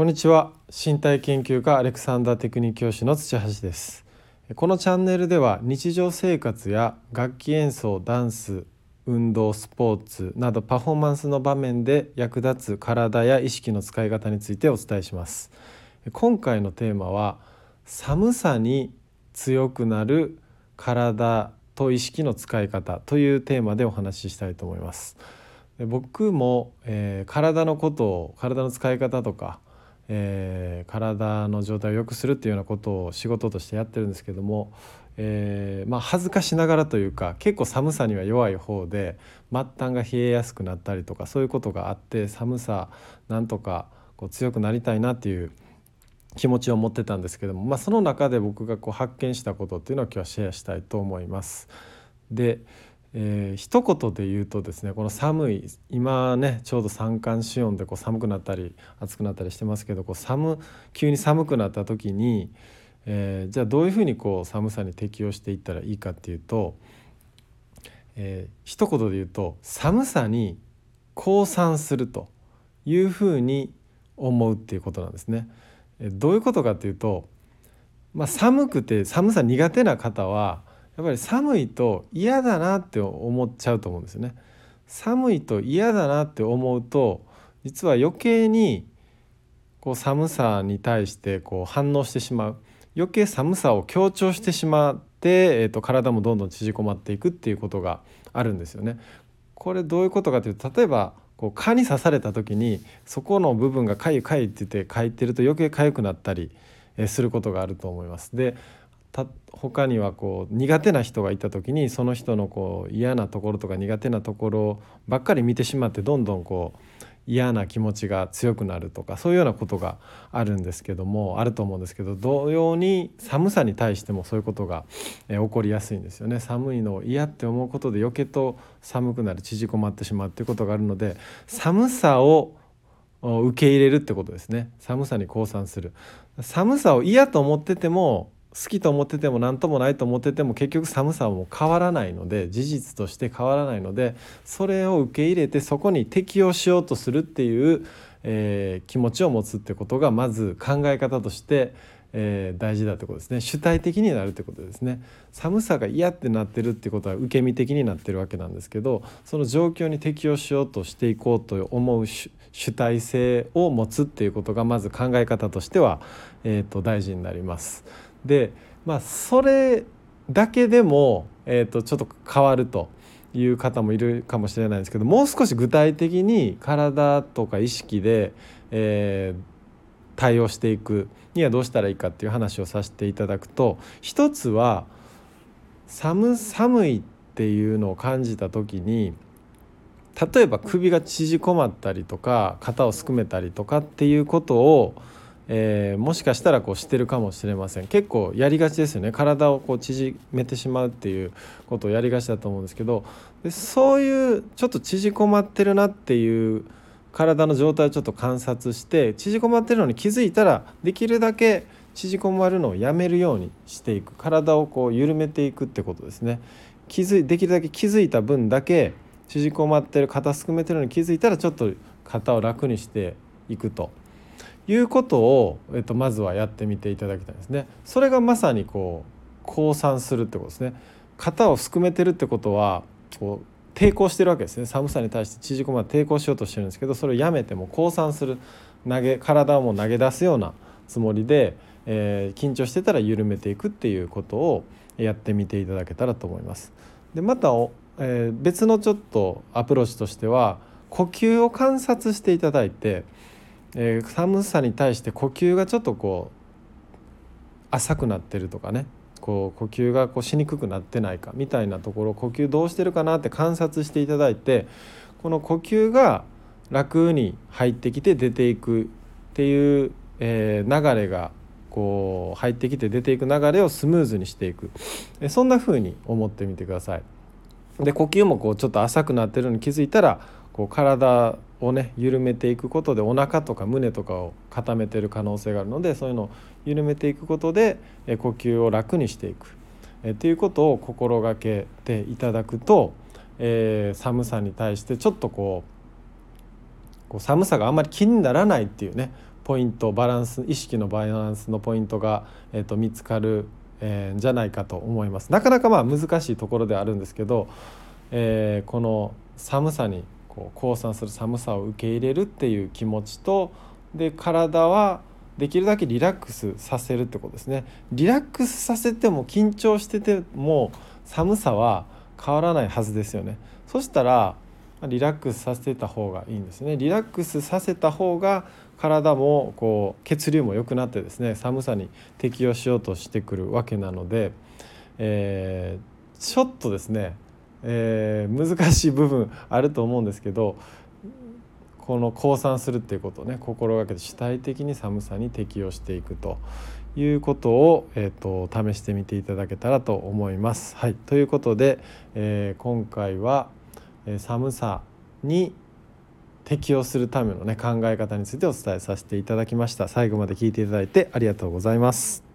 こんにちは。身体研究家アレクサンダーテクニック教師の土橋です。このチャンネルでは日常生活や楽器演奏ダンス運動スポーツなどパフォーマンスの場面で役立つ体や意識の使い方についてお伝えします。今回のテーマは寒さに強くなる体と意識の使い方というテーマでお話ししたいと思います。僕も、えー、体のことを体の使い方とかえー、体の状態を良くするっていうようなことを仕事としてやってるんですけども、えー、まあ、恥ずかしながらというか結構寒さには弱い方で末端が冷えやすくなったりとかそういうことがあって寒さなんとかこう強くなりたいなっていう気持ちを持ってたんですけども、まあ、その中で僕がこう発見したことっていうのを今日はシェアしたいと思います。でえー、一言で言うとですねこの寒い今ねちょうど三寒四温でこう寒くなったり暑くなったりしてますけどこう寒急に寒くなった時に、えー、じゃあどういうふうにこう寒さに適応していったらいいかっていうと、えー、一言で言うと寒さに降参するというふうに思うっていうことなんですね。えー、どういうことかっていうと、まあ、寒くて寒さ苦手な方はやっぱり寒いと嫌だなって思っちゃうと思うんですよね。寒いと嫌だなって思うと実は余計にこう寒さに対してこう反応してしまう余計寒さを強調してしまって、えー、と体もどんどん縮こまっていくっていうことがあるんですよね。これどういうことかというと例えばこう蚊に刺された時にそこの部分がかゆかゆって言ってかいてると余計かゆくなったりすることがあると思います。でた他にはこう苦手な人がいた時にその人のこう嫌なところとか苦手なところばっかり見てしまってどんどんこう嫌な気持ちが強くなるとかそういうようなことがあるんですけどもあると思うんですけど同様に寒さに対してもそういうことが、え起こりやすいんですよね。寒いのを嫌って思うことで余計と寒くなる縮こまってしまうっていうことがあるので寒さを受け入れるってことですね。寒さに降参する。寒さを嫌と思ってても好きと思ってても何ともないと思ってても結局寒さはもう変わらないので事実として変わらないのでそれを受け入れてそこに適応しようとするっていう、えー、気持ちを持つってことがまず考え方として、えー、大事だってことですね主体的になるってことですね寒さが嫌ってなってるってことは受け身的になってるわけなんですけどその状況に適応しようとしていこうと思う主体性を持つっていうことがまず考え方としては、えー、と大事になります。でまあそれだけでも、えー、とちょっと変わるという方もいるかもしれないですけどもう少し具体的に体とか意識で、えー、対応していくにはどうしたらいいかっていう話をさせていただくと一つは寒寒いっていうのを感じた時に例えば首が縮こまったりとか肩をすくめたりとかっていうことをえー、もしかしたらこうしてるかもしれません。結構やりがちですよね。体をこう縮めてしまうっていうことをやりがちだと思うんですけど。でそういうちょっと縮こまってるなっていう体の状態をちょっと観察して縮こまってるのに気づいたらできるだけ縮こまるのをやめるようにしていく。体をこう緩めていくってことですね。気づいできるだけ気づいた分だけ縮こまってる肩すくめてるのに気づいたらちょっと肩を楽にしていくと。いうことを、えっと、まずはやってみていただきたいですね。それがまさにこう降参するってことですね。型をすくめてるってことはこう抵抗してるわけですね寒さに対して縮こまで抵抗しようとしてるんですけどそれをやめても降参する投げ体をも投げ出すようなつもりで、えー、緊張してたら緩めていくっていうことをやってみていただけたらと思います。でまた、えー、別のちょっとアプローチとしては呼吸を観察していただいてえー、寒さに対して呼吸がちょっとこう浅くなってるとかねこう呼吸がこうしにくくなってないかみたいなところ呼吸どうしてるかなって観察していただいてこの呼吸が楽に入ってきて出ていくっていう、えー、流れがこう入ってきて出ていく流れをスムーズにしていくそんな風に思ってみてください。で呼吸もこうちょっと浅くなってるのに気づいたらこう体をね緩めていくことでお腹とか胸とかを固めてる可能性があるのでそういうのを緩めていくことで呼吸を楽にしていくっていうことを心がけていただくと、えー、寒さに対してちょっとこう寒さがあんまり気にならないっていうねポイントバランス意識のバランスのポイントが、えー、と見つかる、えー、じゃないかと思います。なかなかまあ難しいところであるんですけど、えー、この寒さにこう降参する寒さを受け入れるっていう気持ちとで体はできるだけリラックスさせるってことですね。リラックスさせても緊張してても寒さは変わらないはずですよね。そしたらリラックスさせた方がいいんですね。リラックスさせた方が体もこう血流も良くなってですね寒さに適応しようとしてくるわけなので、えー、ちょっとですね、えー、難しい部分あると思うんですけどこの降参するっていうことをね心がけて主体的に寒さに適応していくということを、えーと、試してみていただけたらと思います。はい、ということで、えー、今回は、え寒さに適応するためのね考え方についてお伝えさせていただきました。最後まで聞いていただいてありがとうございます。